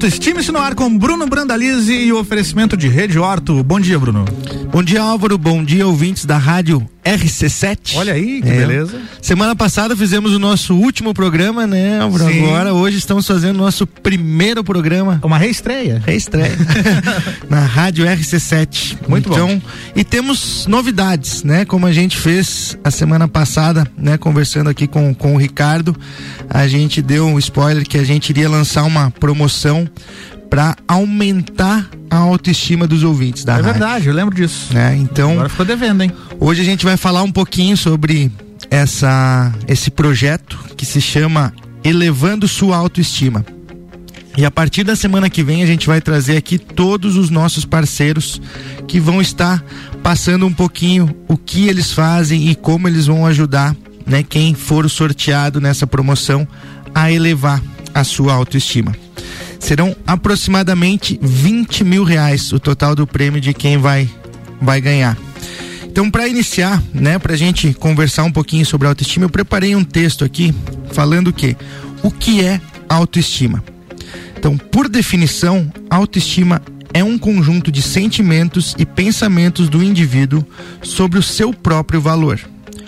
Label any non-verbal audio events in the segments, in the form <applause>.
Autoestima-se no ar com Bruno Brandalize e o oferecimento de Rede Horto. Bom dia, Bruno. Bom dia, Álvaro. Bom dia, ouvintes da rádio RC7. Olha aí, que é. beleza. Semana passada fizemos o nosso último programa, né, Álvaro? Agora, hoje estamos fazendo o nosso primeiro programa. Uma reestreia. Reestreia. <laughs> Na rádio RC7. Muito então, bom. E temos novidades, né? Como a gente fez a semana passada, né? Conversando aqui com, com o Ricardo, a gente deu um spoiler que a gente iria lançar uma promoção para aumentar a autoestima dos ouvintes da É rádio. verdade, eu lembro disso. Né? Então, agora ficou devendo, hein? Hoje a gente vai falar um pouquinho sobre essa esse projeto que se chama Elevando sua autoestima. E a partir da semana que vem a gente vai trazer aqui todos os nossos parceiros que vão estar passando um pouquinho o que eles fazem e como eles vão ajudar, né, quem for sorteado nessa promoção a elevar a sua autoestima serão aproximadamente 20 mil reais o total do prêmio de quem vai, vai ganhar. Então, para iniciar, né, para a gente conversar um pouquinho sobre autoestima, eu preparei um texto aqui falando que o que é autoestima. Então, por definição, autoestima é um conjunto de sentimentos e pensamentos do indivíduo sobre o seu próprio valor,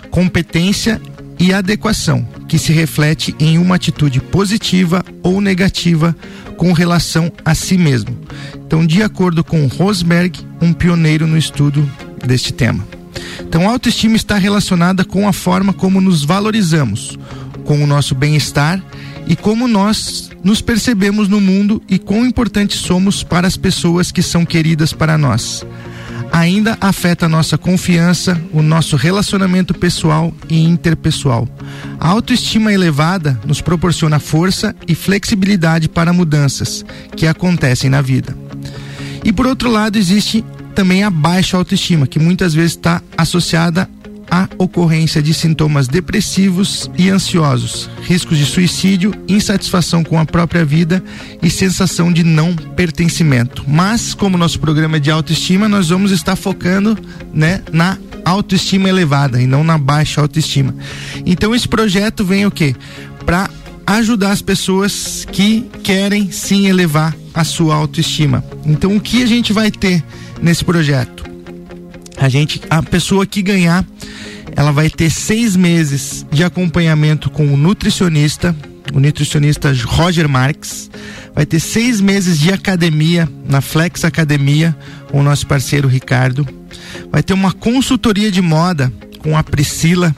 competência e adequação, que se reflete em uma atitude positiva ou negativa com relação a si mesmo. Então, de acordo com Rosberg, um pioneiro no estudo deste tema. Então, a autoestima está relacionada com a forma como nos valorizamos, com o nosso bem-estar e como nós nos percebemos no mundo e quão importantes somos para as pessoas que são queridas para nós ainda afeta a nossa confiança, o nosso relacionamento pessoal e interpessoal. A autoestima elevada nos proporciona força e flexibilidade para mudanças que acontecem na vida. E por outro lado, existe também a baixa autoestima, que muitas vezes está associada a ocorrência de sintomas depressivos e ansiosos, riscos de suicídio, insatisfação com a própria vida e sensação de não pertencimento. Mas, como nosso programa é de autoestima, nós vamos estar focando né, na autoestima elevada e não na baixa autoestima. Então, esse projeto vem o quê? Para ajudar as pessoas que querem sim elevar a sua autoestima. Então, o que a gente vai ter nesse projeto? A gente, a pessoa que ganhar ela vai ter seis meses de acompanhamento com o nutricionista, o nutricionista Roger Marques. Vai ter seis meses de academia na Flex Academia com o nosso parceiro Ricardo. Vai ter uma consultoria de moda com a Priscila,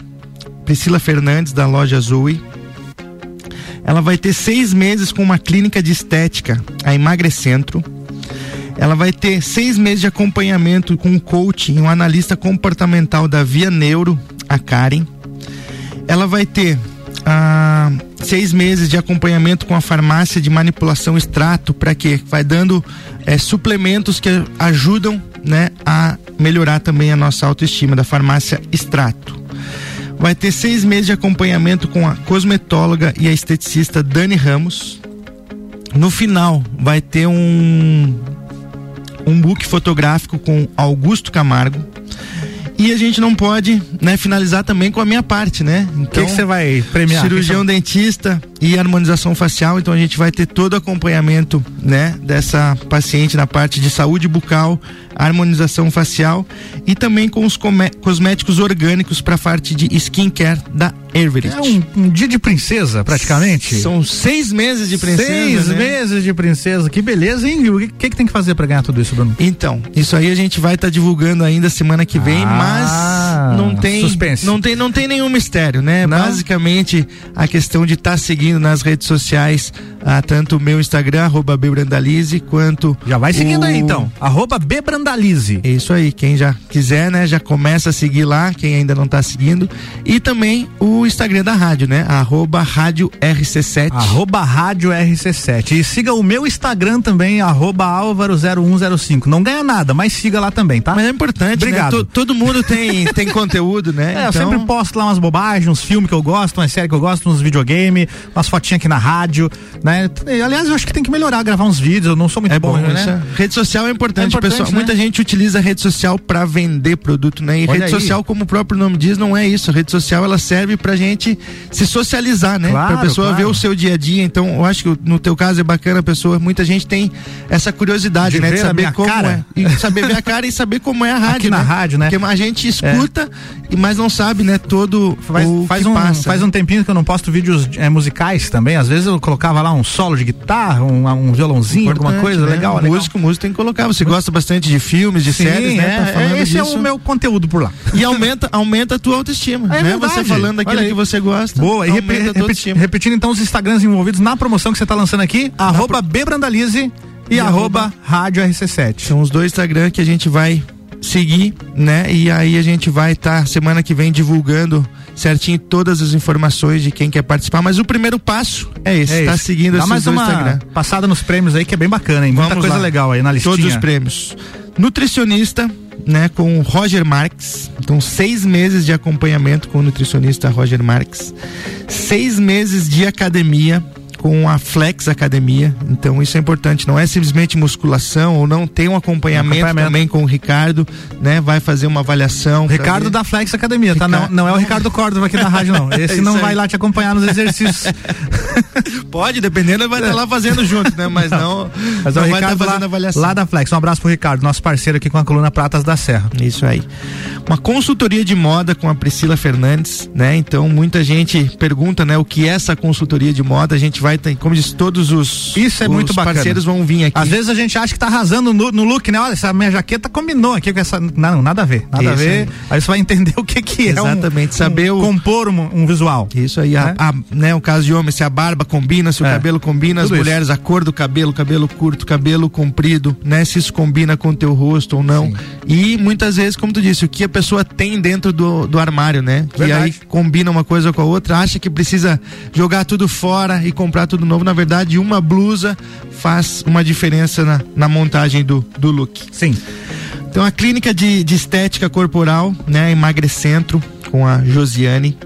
Priscila Fernandes da loja Zoe. Ela vai ter seis meses com uma clínica de estética, a Emagrecentro. Ela vai ter seis meses de acompanhamento com um coach e um analista comportamental da Via Neuro, a Karen. Ela vai ter ah, seis meses de acompanhamento com a farmácia de manipulação extrato, para quê? Vai dando eh, suplementos que ajudam né, a melhorar também a nossa autoestima da farmácia extrato. Vai ter seis meses de acompanhamento com a cosmetóloga e a esteticista Dani Ramos. No final, vai ter um um book fotográfico com Augusto Camargo. E a gente não pode, né, finalizar também com a minha parte, né? Então, o que você vai premiar? Cirurgião dentista e harmonização facial, então a gente vai ter todo o acompanhamento, né, dessa paciente na parte de saúde bucal, harmonização facial e também com os cosméticos orgânicos para a parte de skincare da Everett. É um, um, dia de princesa, praticamente. São seis meses de princesa. Seis né? meses de princesa. Que beleza, hein? O que, que, tem que fazer para ganhar tudo isso, Bruno? Então, isso aí a gente vai estar tá divulgando ainda semana que vem, ah, mas não tem, suspense. não tem, não tem nenhum mistério, né? Não? Basicamente a questão de estar tá seguindo nas redes sociais, ah, tanto o meu Instagram arroba Bebrandalize quanto já vai seguindo o... aí então, arroba Bebrandalize. É isso aí, quem já quiser, né? Já começa a seguir lá, quem ainda não está seguindo e também o Instagram da rádio, né? Arroba Rádio RC7. Arroba Rádio RC7. E siga o meu Instagram também, arroba Álvaro0105. Não ganha nada, mas siga lá também, tá? Mas é importante, né? Obrigado. Né? todo mundo tem, tem <laughs> conteúdo, né? É, então... eu sempre posto lá umas bobagens, uns filmes que eu gosto, umas séries que eu gosto, uns videogame, umas fotinhas aqui na rádio, né? E, aliás, eu acho que tem que melhorar, gravar uns vídeos, eu não sou muito é bom, bom né? É. Rede social é importante, é importante pessoal. Né? Muita gente utiliza a rede social para vender produto, né? E Olha rede aí. social, como o próprio nome diz, não é isso. A rede social ela serve pra gente se socializar, né? Claro, pra pessoa claro. ver o seu dia a dia. Então, eu acho que no teu caso é bacana a pessoa, muita gente tem essa curiosidade, de né? De saber como cara. é. E saber ver a cara e saber como é a rádio. Aqui né? na rádio, né? Porque a gente escuta, é. mas não sabe, né? Todo faz, faz um, passa. Faz um tempinho que eu não posto vídeos é, musicais também. Às vezes eu colocava lá um solo de guitarra, um, um violãozinho, Importante, alguma coisa. Né? Legal, legal. Músico, músico tem que colocar. Você gosta bastante de filmes, de Sim, séries, né? Tá é, esse disso. é o meu conteúdo por lá. E aumenta, aumenta a tua autoestima. É né? Verdade. Você falando aquilo que você gosta. Boa, e repeti, repetindo então os Instagrams envolvidos na promoção que você está lançando aqui, na arroba pro... Bebrandalize e, e arroba Rádio RC7. São os dois Instagram que a gente vai seguir, né? E aí a gente vai estar tá, semana que vem divulgando certinho todas as informações de quem quer participar, mas o primeiro passo é esse, é tá seguindo Dá esses mais uma Instagram. passada nos prêmios aí que é bem bacana, hein? Muita Vamos coisa lá. legal aí na listinha. Todos os prêmios. Nutricionista, né, com o Roger Marques. Então, seis meses de acompanhamento com o nutricionista Roger Marques. Seis meses de academia com a Flex Academia. Então isso é importante, não é simplesmente musculação ou não tem um acompanhamento, acompanhamento. também com o Ricardo, né? Vai fazer uma avaliação. Ricardo da Flex Academia, Ricardo. tá? Não, não é o Ricardo Córdova aqui da rádio não. Esse não vai lá te acompanhar nos exercícios. <laughs> Pode, dependendo, vai estar tá lá fazendo junto, né? Mas não, Mas não é o Ricardo tá fazendo lá, avaliação. Lá da Flex. Um abraço pro Ricardo, nosso parceiro aqui com a coluna Pratas da Serra. Isso aí. Uma consultoria de moda com a Priscila Fernandes, né? Então muita gente pergunta, né, o que é essa consultoria de moda? A gente vai vai como disse, todos os, Isso é os muito bacana. parceiros vão vir aqui. Às vezes a gente acha que tá arrasando no, no, look, né? Olha, essa minha jaqueta combinou aqui com essa. Não, nada a ver. Nada Isso a ver. Aí. aí você vai entender o que que é. Exatamente, um, saber um, o. Compor um, um, visual. Isso aí, né? A, a, né? O caso de homem, se a barba combina, se o é. cabelo combina, Tudo as mulheres, isso. a cor do cabelo, cabelo curto, cabelo comprido, né? Se isso combina com o teu rosto ou não. Sim. E muitas vezes, como tu disse, o que a pessoa tem dentro do, do armário, né? Que aí combina uma coisa com a outra, acha que precisa jogar tudo fora e comprar tudo novo. Na verdade, de uma blusa faz uma diferença na, na montagem do, do look. Sim. Então a clínica de, de estética corporal, né, Emagrecentro, com a Josiane.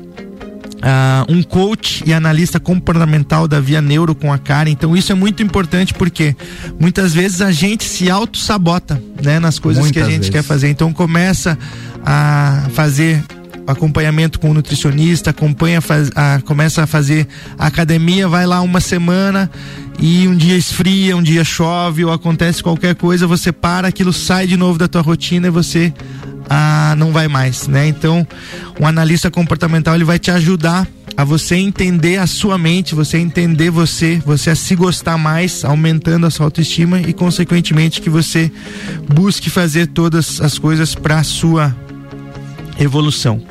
Uh, um coach e analista comportamental da Via Neuro com a Karen. Então isso é muito importante porque muitas vezes a gente se auto-sabota, né, nas coisas muitas que a gente vezes. quer fazer. Então começa a fazer acompanhamento com o nutricionista, acompanha, faz, a, começa a fazer a academia, vai lá uma semana e um dia esfria, um dia chove ou acontece qualquer coisa, você para, aquilo sai de novo da tua rotina e você ah, não vai mais, né? Então, um analista comportamental ele vai te ajudar a você entender a sua mente, você entender você, você a se gostar mais, aumentando a sua autoestima e consequentemente que você busque fazer todas as coisas para sua evolução.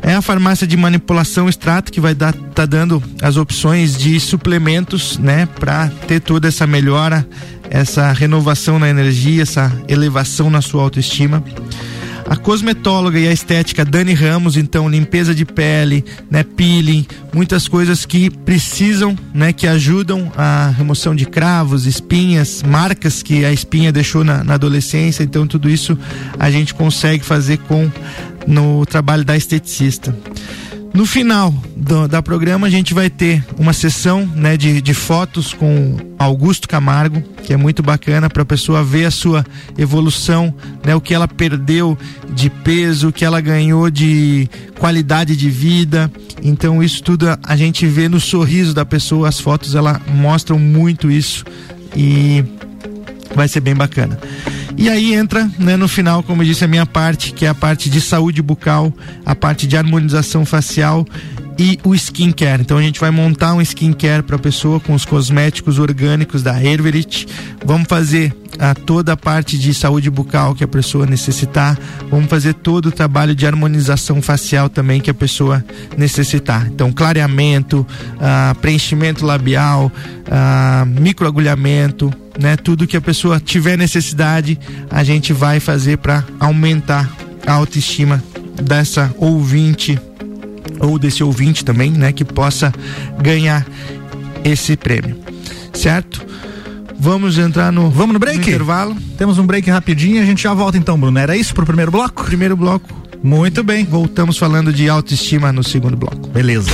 É a farmácia de manipulação extrato que vai dar tá dando as opções de suplementos, né, para ter toda essa melhora, essa renovação na energia, essa elevação na sua autoestima a cosmetóloga e a estética Dani Ramos, então limpeza de pele, né, peeling, muitas coisas que precisam, né, que ajudam a remoção de cravos, espinhas, marcas que a espinha deixou na, na adolescência, então tudo isso a gente consegue fazer com no trabalho da esteticista. No final do, da programa a gente vai ter uma sessão né, de, de fotos com Augusto Camargo, que é muito bacana para a pessoa ver a sua evolução, né, o que ela perdeu de peso, o que ela ganhou de qualidade de vida. Então isso tudo a, a gente vê no sorriso da pessoa, as fotos ela mostram muito isso e vai ser bem bacana. E aí entra, né, no final, como eu disse, a minha parte, que é a parte de saúde bucal, a parte de harmonização facial e o skincare. Então a gente vai montar um skincare para a pessoa com os cosméticos orgânicos da Herverit. Vamos fazer a toda a parte de saúde bucal que a pessoa necessitar. Vamos fazer todo o trabalho de harmonização facial também que a pessoa necessitar. Então clareamento, ah, preenchimento labial, ah, microagulhamento, né? Tudo que a pessoa tiver necessidade, a gente vai fazer para aumentar a autoestima dessa ouvinte ou desse ouvinte também, né, que possa ganhar esse prêmio. Certo? Vamos entrar no Vamos no break? No intervalo. Temos um break rapidinho, a gente já volta então, Bruno. Era isso pro primeiro bloco? Primeiro bloco Muito bem. Voltamos falando de autoestima no segundo bloco. Beleza.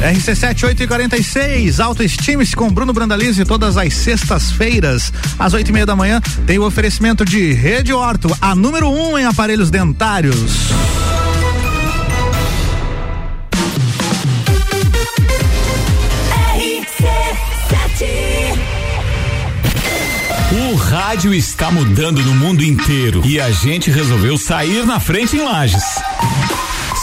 RC7 8 e 46 autoestime-se com Bruno Brandalize todas as sextas-feiras, às oito e meia da manhã, tem o oferecimento de Rede Orto, a número um em aparelhos dentários. O rádio está mudando no mundo inteiro e a gente resolveu sair na frente em Lages.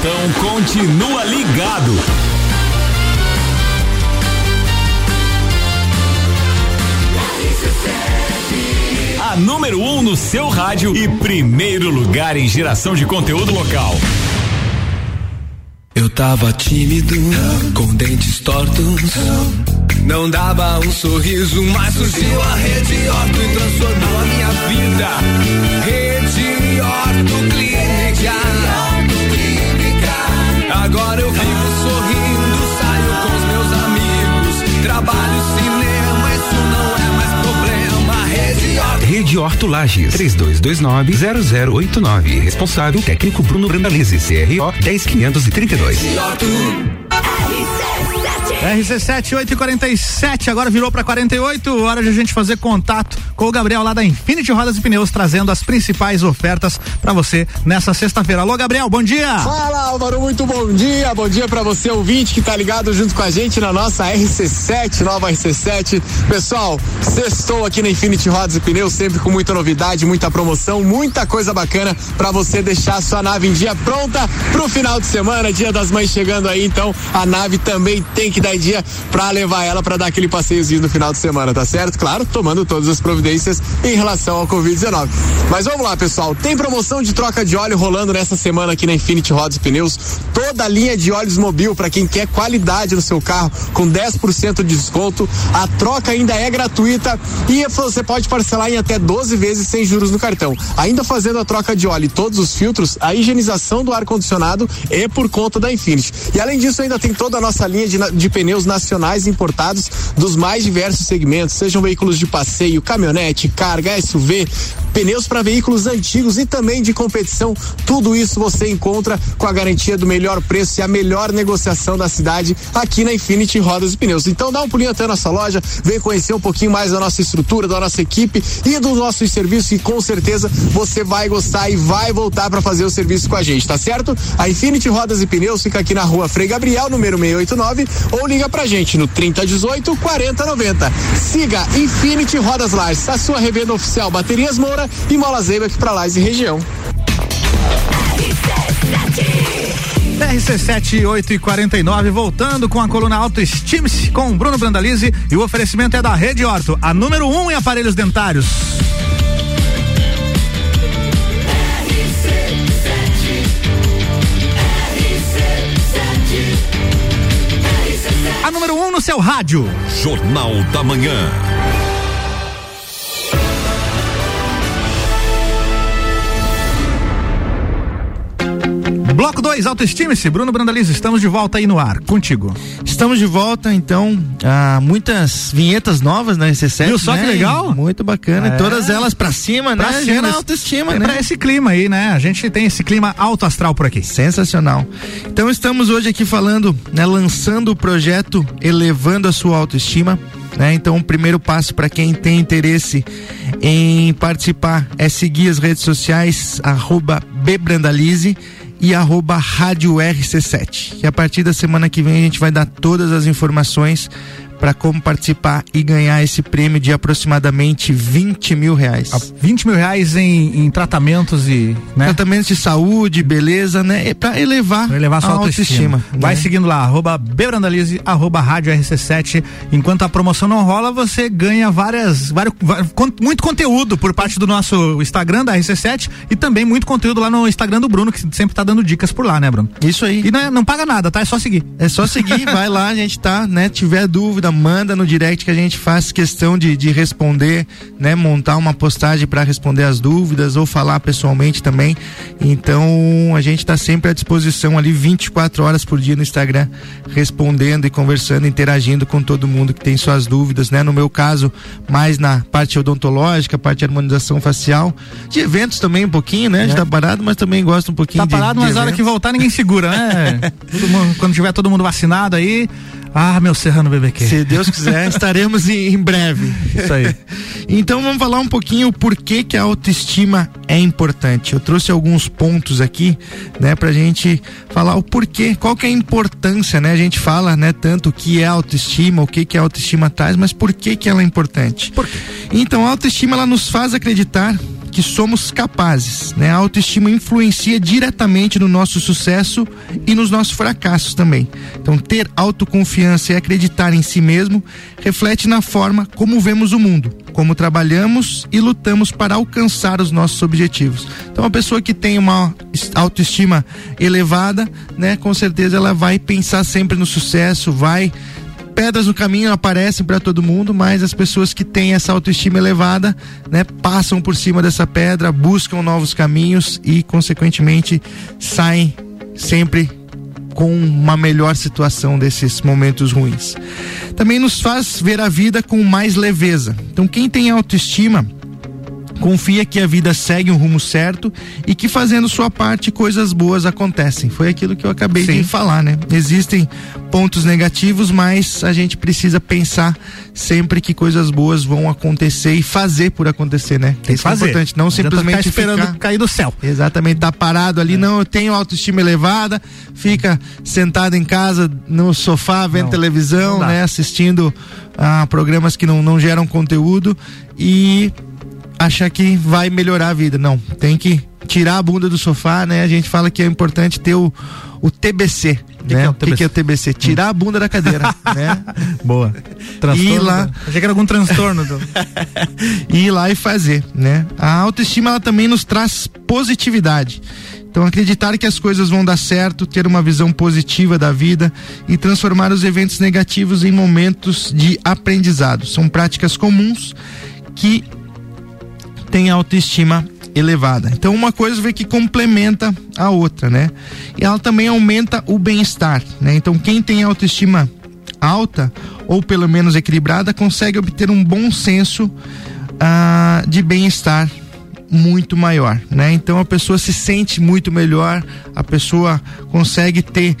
Então continua ligado. A número 1 um no seu rádio e primeiro lugar em geração de conteúdo local. Eu tava tímido, com dentes tortos. Não dava um sorriso, mas surgiu a Rede Orto e transformou a minha vida. Rede Orto Clínica. Agora eu vivo sorrindo, saio com os meus amigos, trabalho cinema, isso não é mais problema. Rede Orto, Rede Horto Lages, 3229-0089. Responsável técnico Bruno Brandalize, CRO 10532. Rede Horto. RC7, 8h47, agora virou para 48. Hora de a gente fazer contato com o Gabriel lá da Infinity Rodas e Pneus, trazendo as principais ofertas para você nessa sexta-feira. Alô, Gabriel, bom dia. Fala, Álvaro, muito bom dia. Bom dia para você, ouvinte, que tá ligado junto com a gente na nossa RC7, nova RC7. Pessoal, sextou aqui na Infinity Rodas e Pneus, sempre com muita novidade, muita promoção, muita coisa bacana para você deixar a sua nave em dia pronta pro final de semana, dia das mães chegando aí. Então, a nave também tem que dar dia para levar ela para dar aquele passeiozinho no final de semana, tá certo? Claro, tomando todas as providências em relação ao Covid-19. Mas vamos lá, pessoal. Tem promoção de troca de óleo rolando nessa semana aqui na Infinity Rodas e Pneus. Toda a linha de óleos mobil para quem quer qualidade no seu carro com 10% de desconto. A troca ainda é gratuita e você pode parcelar em até 12 vezes sem juros no cartão. Ainda fazendo a troca de óleo e todos os filtros, a higienização do ar condicionado é por conta da Infinity. E além disso, ainda tem toda a nossa linha de, de pneus nacionais importados dos mais diversos segmentos, sejam veículos de passeio, caminhonete, carga, SUV, pneus para veículos antigos e também de competição. Tudo isso você encontra com a garantia do melhor preço e a melhor negociação da cidade aqui na Infinity Rodas e Pneus. Então dá um pulinho até a nossa loja, vem conhecer um pouquinho mais da nossa estrutura, da nossa equipe e dos nossos serviços e com certeza você vai gostar e vai voltar para fazer o serviço com a gente, tá certo? A Infinity Rodas e Pneus fica aqui na rua Frei Gabriel, número 689, ou liga pra gente no 3018 4090. Siga Infinity Rodas Lages, a sua revenda oficial Baterias Moura e Mola Zeiba para Lages e região. RC7 8 e 49 voltando com a coluna Autoestime-se com Bruno Brandalize e o oferecimento é da Rede Orto, a número 1 um em aparelhos dentários. A número 1 um no seu rádio. Jornal da Manhã. Bloco 2, autoestime-se. Bruno Brandalize, estamos de volta aí no ar. Contigo. Estamos de volta, então. Ah, muitas vinhetas novas na RC7. Viu só né? que legal? Muito bacana. É. E todas elas pra cima, Pra né? cima, autoestima, é né? pra esse clima aí, né? A gente tem esse clima alto astral por aqui. Sensacional. Então estamos hoje aqui falando, né, lançando o projeto Elevando a sua autoestima. Né? Então, o primeiro passo para quem tem interesse em participar é seguir as redes sociais, arroba Bbrandalize e arroba Rádio RC7. E a partir da semana que vem a gente vai dar todas as informações para como participar e ganhar esse prêmio de aproximadamente 20 mil reais. 20 mil reais em, em tratamentos e. Né? Tratamentos de saúde, beleza, né? Para elevar, pra elevar sua a autoestima. autoestima Vai né? seguindo lá, arroba Bebrandalize, arroba Rádio RC7. Enquanto a promoção não rola, você ganha várias, vários, muito conteúdo por parte do nosso Instagram da RC7 e também muito conteúdo lá no Instagram do Bruno, que sempre tá dando dicas por lá, né, Bruno? Isso aí. E não, é, não paga nada, tá? É só seguir. É só seguir, <laughs> vai lá, a gente tá, né? Tiver dúvida, manda no direct que a gente faz questão de, de responder, né? Montar uma postagem para responder as dúvidas ou falar pessoalmente também. Então, a gente tá sempre à disposição ali 24 horas por dia no Instagram, respondendo e conversando, interagindo com todo mundo que tem suas dúvidas, né? No meu caso, mais na parte odontológica, parte de harmonização facial, de eventos também um pouquinho, né? A gente é. tá parado, mas também gosta um pouquinho tá de parado, mas na hora que voltar ninguém segura, né? <laughs> mundo, quando tiver todo mundo vacinado aí, ah, meu Serrano BBQ. Se Deus quiser, <laughs> estaremos em, em, breve. Isso aí. <laughs> então vamos falar um pouquinho por que que a autoestima é importante. Eu trouxe alguns pontos aqui, né, pra gente falar o porquê, qual que é a importância, né? A gente fala, né, tanto o que é autoestima, o que que a autoestima traz, mas por que que ela é importante? Por quê? Então, a autoestima ela nos faz acreditar que somos capazes, né? A autoestima influencia diretamente no nosso sucesso e nos nossos fracassos também. Então, ter autoconfiança e acreditar em si mesmo reflete na forma como vemos o mundo, como trabalhamos e lutamos para alcançar os nossos objetivos. Então, a pessoa que tem uma autoestima elevada, né, com certeza ela vai pensar sempre no sucesso, vai pedras no caminho aparecem para todo mundo, mas as pessoas que têm essa autoestima elevada, né, passam por cima dessa pedra, buscam novos caminhos e, consequentemente, saem sempre com uma melhor situação desses momentos ruins. Também nos faz ver a vida com mais leveza. Então, quem tem autoestima confia que a vida segue um rumo certo e que fazendo sua parte coisas boas acontecem. Foi aquilo que eu acabei Sim. de falar, né? Existem pontos negativos, mas a gente precisa pensar sempre que coisas boas vão acontecer e fazer por acontecer, né? Tem Isso fazer. é importante, não, não simplesmente esperando ficar... cair do céu. Exatamente, tá parado ali, é. não, eu tenho autoestima elevada, fica sentado em casa no sofá vendo não, televisão, não né, assistindo a ah, programas que não, não geram conteúdo e achar que vai melhorar a vida. Não, tem que tirar a bunda do sofá, né? A gente fala que é importante ter o, o TBC. Que né? O que, que, é o TBC? Tirar a bunda da cadeira, <laughs> né? Boa. Transtorno. Ir lá. Achei que era algum transtorno. Do... <laughs> ir lá e fazer, né? A autoestima ela também nos traz positividade. Então, acreditar que as coisas vão dar certo, ter uma visão positiva da vida e transformar os eventos negativos em momentos de aprendizado. São práticas comuns que tem autoestima elevada. Então uma coisa vê que complementa a outra, né? E ela também aumenta o bem-estar, né? Então quem tem autoestima alta ou pelo menos equilibrada consegue obter um bom senso uh, de bem-estar muito maior, né? Então a pessoa se sente muito melhor, a pessoa consegue ter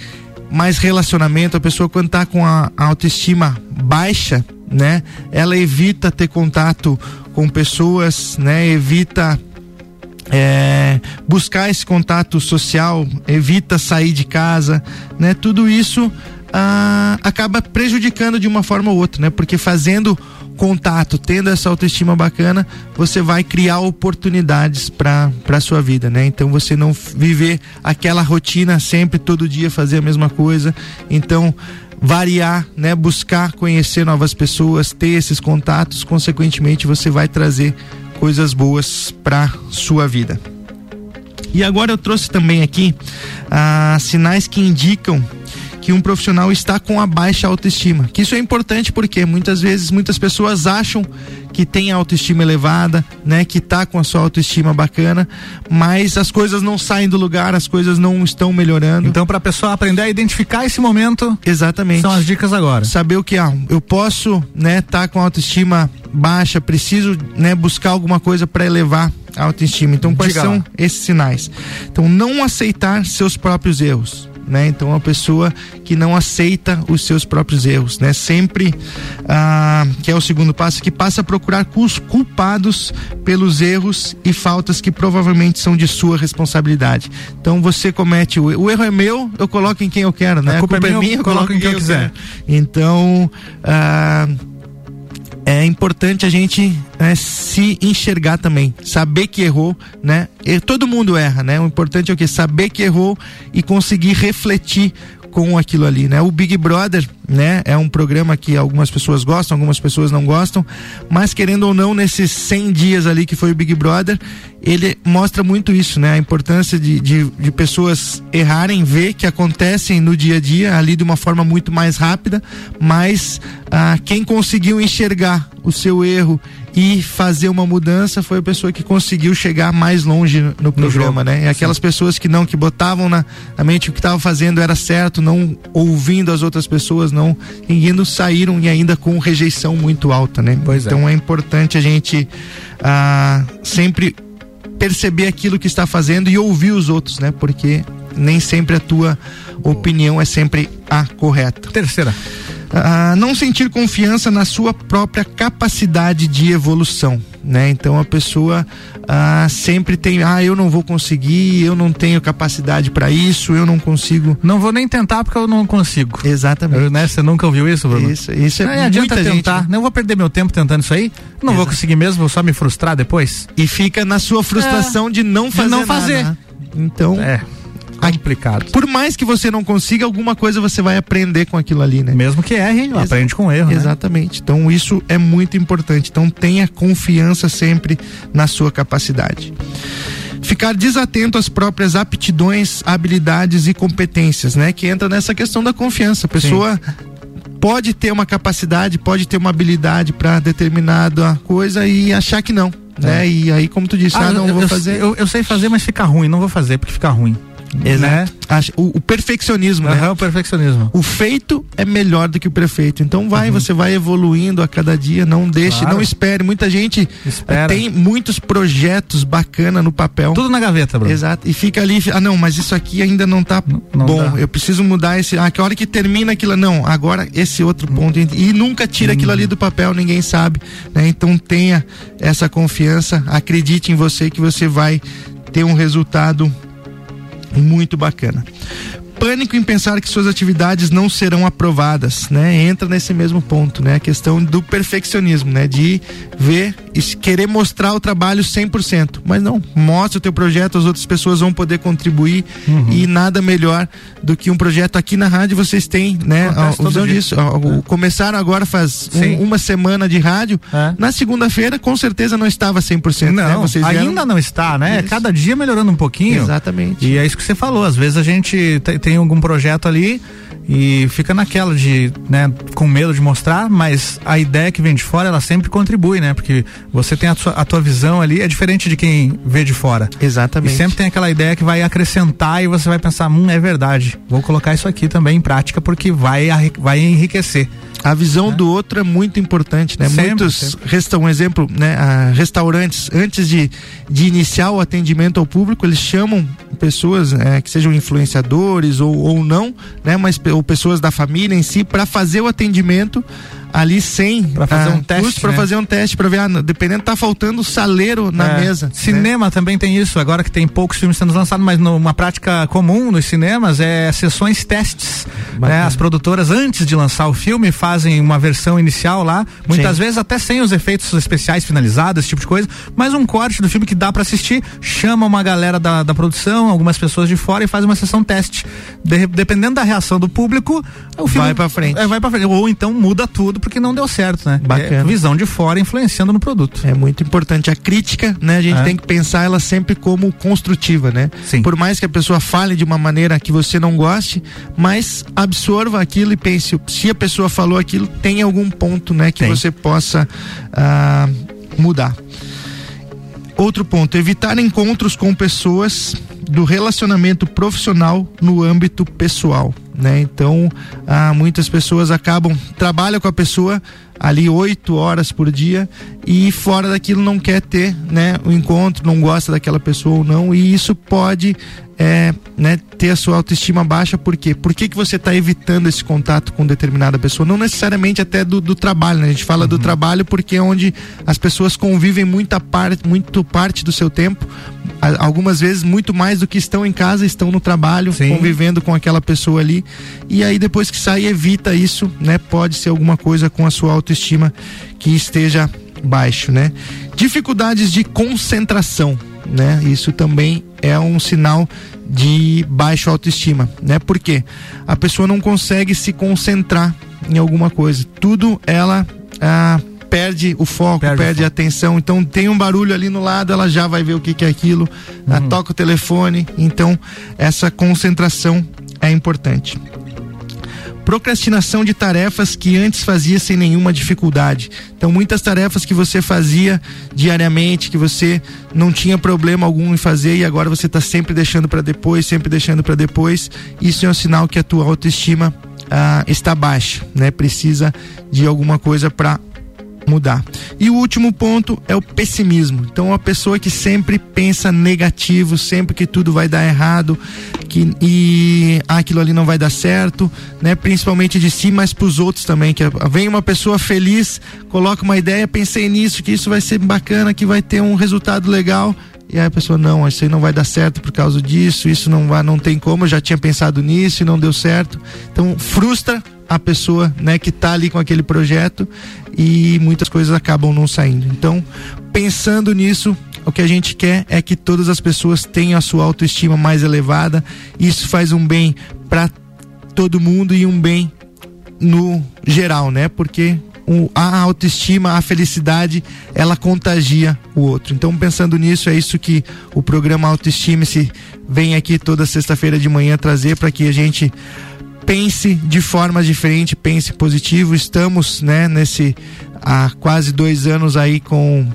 mais relacionamento, a pessoa quando está com a, a autoestima baixa, né? Ela evita ter contato com pessoas, né? Evita é, buscar esse contato social, evita sair de casa, né? Tudo isso ah, acaba prejudicando de uma forma ou outra, né? Porque fazendo contato, tendo essa autoestima bacana, você vai criar oportunidades para para sua vida, né? Então você não viver aquela rotina sempre todo dia fazer a mesma coisa. Então variar, né, buscar conhecer novas pessoas, ter esses contatos, consequentemente você vai trazer coisas boas para sua vida. E agora eu trouxe também aqui ah, sinais que indicam que um profissional está com a baixa autoestima. Que isso é importante porque muitas vezes muitas pessoas acham que tem autoestima elevada, né, que tá com a sua autoestima bacana, mas as coisas não saem do lugar, as coisas não estão melhorando. Então para a pessoa aprender a identificar esse momento, exatamente. São as dicas agora. Saber o que ah, eu posso, né, tá com autoestima baixa, preciso, né, buscar alguma coisa para elevar a autoestima. Então quais Diga são lá. esses sinais? Então não aceitar seus próprios erros né? Então a pessoa que não aceita os seus próprios erros, né? Sempre, ah, que é o segundo passo, que passa a procurar os culpados pelos erros e faltas que provavelmente são de sua responsabilidade. Então você comete o, o erro é meu, eu coloco em quem eu quero, né? A culpa, a culpa é, minha, eu coloco em quem eu, eu quiser. Então, ah, é importante a gente né, se enxergar também, saber que errou, né? E todo mundo erra, né? O importante é o que saber que errou e conseguir refletir com aquilo ali, né? O Big Brother, né? É um programa que algumas pessoas gostam, algumas pessoas não gostam, mas querendo ou não, nesses 100 dias ali que foi o Big Brother, ele mostra muito isso, né? A importância de, de, de pessoas errarem, ver que acontecem no dia a dia ali de uma forma muito mais rápida, mas ah, quem conseguiu enxergar o seu erro e fazer uma mudança foi a pessoa que conseguiu chegar mais longe no, no programa, né? E aquelas Sim. pessoas que não, que botavam na, na mente o que estava fazendo era certo, não ouvindo as outras pessoas, não seguindo, saíram e ainda com rejeição muito alta, né? Pois é. então é. é importante a gente ah, sempre perceber aquilo que está fazendo e ouvir os outros, né? Porque nem sempre a tua opinião é sempre a correta. Terceira ah, não sentir confiança na sua própria capacidade de evolução, né? Então a pessoa ah, sempre tem, ah, eu não vou conseguir, eu não tenho capacidade para isso, eu não consigo. Não vou nem tentar porque eu não consigo. Exatamente. Eu, né? Você nunca ouviu isso, Bruno? Isso, isso é não adianta tentar. Né? Não vou perder meu tempo tentando isso aí. Não Exato. vou conseguir mesmo, vou só me frustrar depois. E fica na sua frustração é, de não fazer. De não fazer. Nada. Então. É complicado. Por mais que você não consiga, alguma coisa você vai aprender com aquilo ali, né? Mesmo que erre, Exa aprende com erro. Né? Exatamente. Né? Então isso é muito importante. Então tenha confiança sempre na sua capacidade ficar desatento às próprias aptidões, habilidades e competências, né? Que entra nessa questão da confiança. A pessoa Sim. pode ter uma capacidade, pode ter uma habilidade para determinada coisa e achar que não, é. né? E aí, como tu disse, ah, ah não eu, vou fazer. Eu, eu, sei fazer, mas fica ruim. Não vou fazer porque fica ruim. Exato. Né? O, o, perfeccionismo, uhum, né? O perfeccionismo. O feito é melhor do que o perfeito. Então vai, uhum. você vai evoluindo a cada dia, não deixe, claro. não espere. Muita gente Espera. tem muitos projetos bacana no papel. Tudo na gaveta, Bruno. Exato. E fica ali, ah não, mas isso aqui ainda não tá não, não bom. Dá. Eu preciso mudar esse, ah, que hora que termina aquilo, não, agora esse outro ponto e nunca tira aquilo ali do papel, ninguém sabe, né? Então tenha essa confiança, acredite em você que você vai ter um resultado muito bacana pânico em pensar que suas atividades não serão aprovadas, né? Entra nesse mesmo ponto, né? A questão do perfeccionismo, né? De ver e querer mostrar o trabalho 100%, mas não, mostra o teu projeto, as outras pessoas vão poder contribuir uhum. e nada melhor do que um projeto aqui na rádio vocês têm, né? Visão disso, é. começaram agora faz um, uma semana de rádio, é. na segunda-feira com certeza não estava 100%, né? não, né? Vocês ainda vieram... não está, né? Isso. Cada dia melhorando um pouquinho. Exatamente. E é isso que você falou, às vezes a gente tem tem algum projeto ali e fica naquela de, né, com medo de mostrar, mas a ideia que vem de fora, ela sempre contribui, né? Porque você tem a, sua, a tua visão ali, é diferente de quem vê de fora. Exatamente. E sempre tem aquela ideia que vai acrescentar e você vai pensar, hum, é verdade, vou colocar isso aqui também em prática porque vai, vai enriquecer. A visão é. do outro é muito importante, né? Sempre, Muitos, sempre. Resta, um exemplo, né? Ah, restaurantes, antes de, de iniciar o atendimento ao público, eles chamam pessoas é, que sejam influenciadores ou, ou não, né? Mas ou pessoas da família em si para fazer o atendimento ali sem para fazer ah, um teste para né? fazer um teste para ver ah, dependendo tá faltando saleiro na é. mesa cinema né? também tem isso agora que tem poucos filmes sendo lançados mas numa prática comum nos cinemas é sessões testes né? as produtoras antes de lançar o filme fazem uma versão inicial lá muitas Sim. vezes até sem os efeitos especiais finalizados esse tipo de coisa mas um corte do filme que dá para assistir chama uma galera da, da produção algumas pessoas de fora e faz uma sessão teste de, dependendo da reação do público o filme vai para frente é, vai para frente ou então muda tudo porque não deu certo, né? Bacana. É visão de fora influenciando no produto. É muito importante. A crítica, né? A gente é. tem que pensar ela sempre como construtiva, né? Sim. Por mais que a pessoa fale de uma maneira que você não goste, mas absorva aquilo e pense, se a pessoa falou aquilo, tem algum ponto, né? Que tem. você possa ah, mudar. Outro ponto, evitar encontros com pessoas do relacionamento profissional no âmbito pessoal né? Então, ah, muitas pessoas acabam trabalham com a pessoa ali oito horas por dia e fora daquilo não quer ter, né, o encontro, não gosta daquela pessoa ou não e isso pode é, né, ter a sua autoestima baixa, por quê? Por que, que você está evitando esse contato com determinada pessoa? Não necessariamente até do, do trabalho, né? A gente fala uhum. do trabalho porque é onde as pessoas convivem muita parte, muito parte do seu tempo, algumas vezes muito mais do que estão em casa, estão no trabalho, Sim. convivendo com aquela pessoa ali. E aí depois que sai, evita isso, né? Pode ser alguma coisa com a sua autoestima que esteja baixo, né? Dificuldades de concentração né? Isso também é um sinal de baixa autoestima, né? Porque a pessoa não consegue se concentrar em alguma coisa. Tudo ela ah, perde o foco, perde, perde a atenção. Então tem um barulho ali no lado, ela já vai ver o que, que é aquilo, uhum. toca o telefone. Então essa concentração é importante procrastinação de tarefas que antes fazia sem nenhuma dificuldade. Então, muitas tarefas que você fazia diariamente, que você não tinha problema algum em fazer e agora você está sempre deixando para depois, sempre deixando para depois. Isso é um sinal que a tua autoestima ah, está baixa, né? Precisa de alguma coisa para mudar. E o último ponto é o pessimismo. Então, a pessoa que sempre pensa negativo, sempre que tudo vai dar errado, que e ah, aquilo ali não vai dar certo, né? Principalmente de si, mas para os outros também. Que vem uma pessoa feliz, coloca uma ideia, pensei nisso, que isso vai ser bacana, que vai ter um resultado legal. E aí a pessoa, não, isso aí não vai dar certo por causa disso, isso não vai, não tem como, eu já tinha pensado nisso e não deu certo. Então frustra a pessoa, né, que está ali com aquele projeto e muitas coisas acabam não saindo. Então, pensando nisso, o que a gente quer é que todas as pessoas tenham a sua autoestima mais elevada. Isso faz um bem para todo mundo e um bem no geral, né? Porque a autoestima, a felicidade, ela contagia o outro. Então, pensando nisso, é isso que o programa Autoestime-se vem aqui toda sexta-feira de manhã trazer para que a gente pense de forma diferente, pense positivo. Estamos, né, nesse há quase dois anos aí com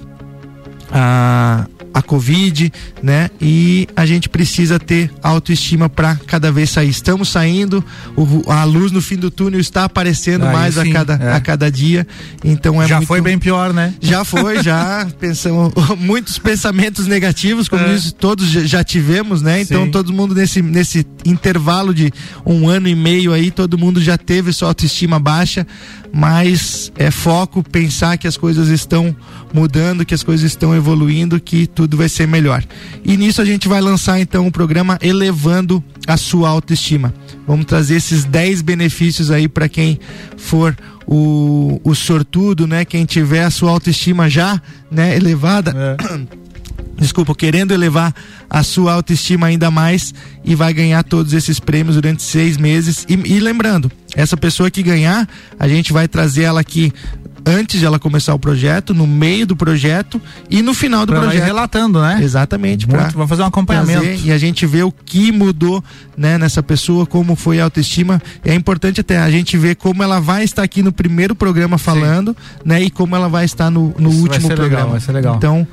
a a Covid, né? E a gente precisa ter autoestima para cada vez sair. Estamos saindo, o, a luz no fim do túnel está aparecendo Aí mais sim, a, cada, é. a cada dia. Então é Já muito... foi bem pior, né? Já foi, já <laughs> pensamos muitos pensamentos negativos, como é. isso todos já tivemos, né? Então sim. todo mundo nesse, nesse intervalo de um ano e meio aí, todo mundo já teve sua autoestima baixa, mas é foco pensar que as coisas estão mudando, que as coisas estão evoluindo, que tudo vai ser melhor. E nisso a gente vai lançar então o um programa elevando a sua autoestima. Vamos trazer esses 10 benefícios aí para quem for o, o sortudo, né? Quem tiver a sua autoestima já, né, elevada. É. <clears throat> desculpa, querendo elevar a sua autoestima ainda mais e vai ganhar todos esses prêmios durante seis meses. E, e, lembrando, essa pessoa que ganhar, a gente vai trazer ela aqui antes de ela começar o projeto, no meio do projeto e no final do pra projeto. relatando, né? Exatamente. Muito, vamos fazer um acompanhamento. e a gente vê o que mudou né, nessa pessoa, como foi a autoestima. É importante até a gente ver como ela vai estar aqui no primeiro programa falando, Sim. né? E como ela vai estar no, no último programa. Legal, vai ser legal. Então,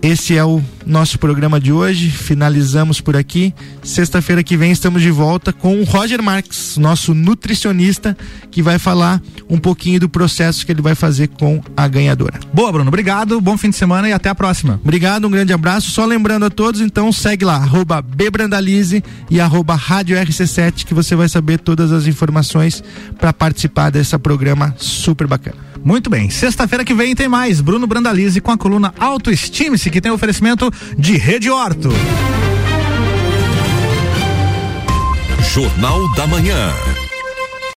esse é o nosso programa de hoje. Finalizamos por aqui. Sexta-feira que vem estamos de volta com o Roger Marques, nosso nutricionista, que vai falar um pouquinho do processo que ele vai fazer com a ganhadora. Boa, Bruno. Obrigado. Bom fim de semana e até a próxima. Obrigado, um grande abraço. Só lembrando a todos, então segue lá, arroba Bebrandalize e arroba Rádio RC7, que você vai saber todas as informações para participar desse programa super bacana. Muito bem. Sexta-feira que vem tem mais Bruno Brandalize com a coluna Que tem oferecimento de Rede Horto. Jornal da Manhã.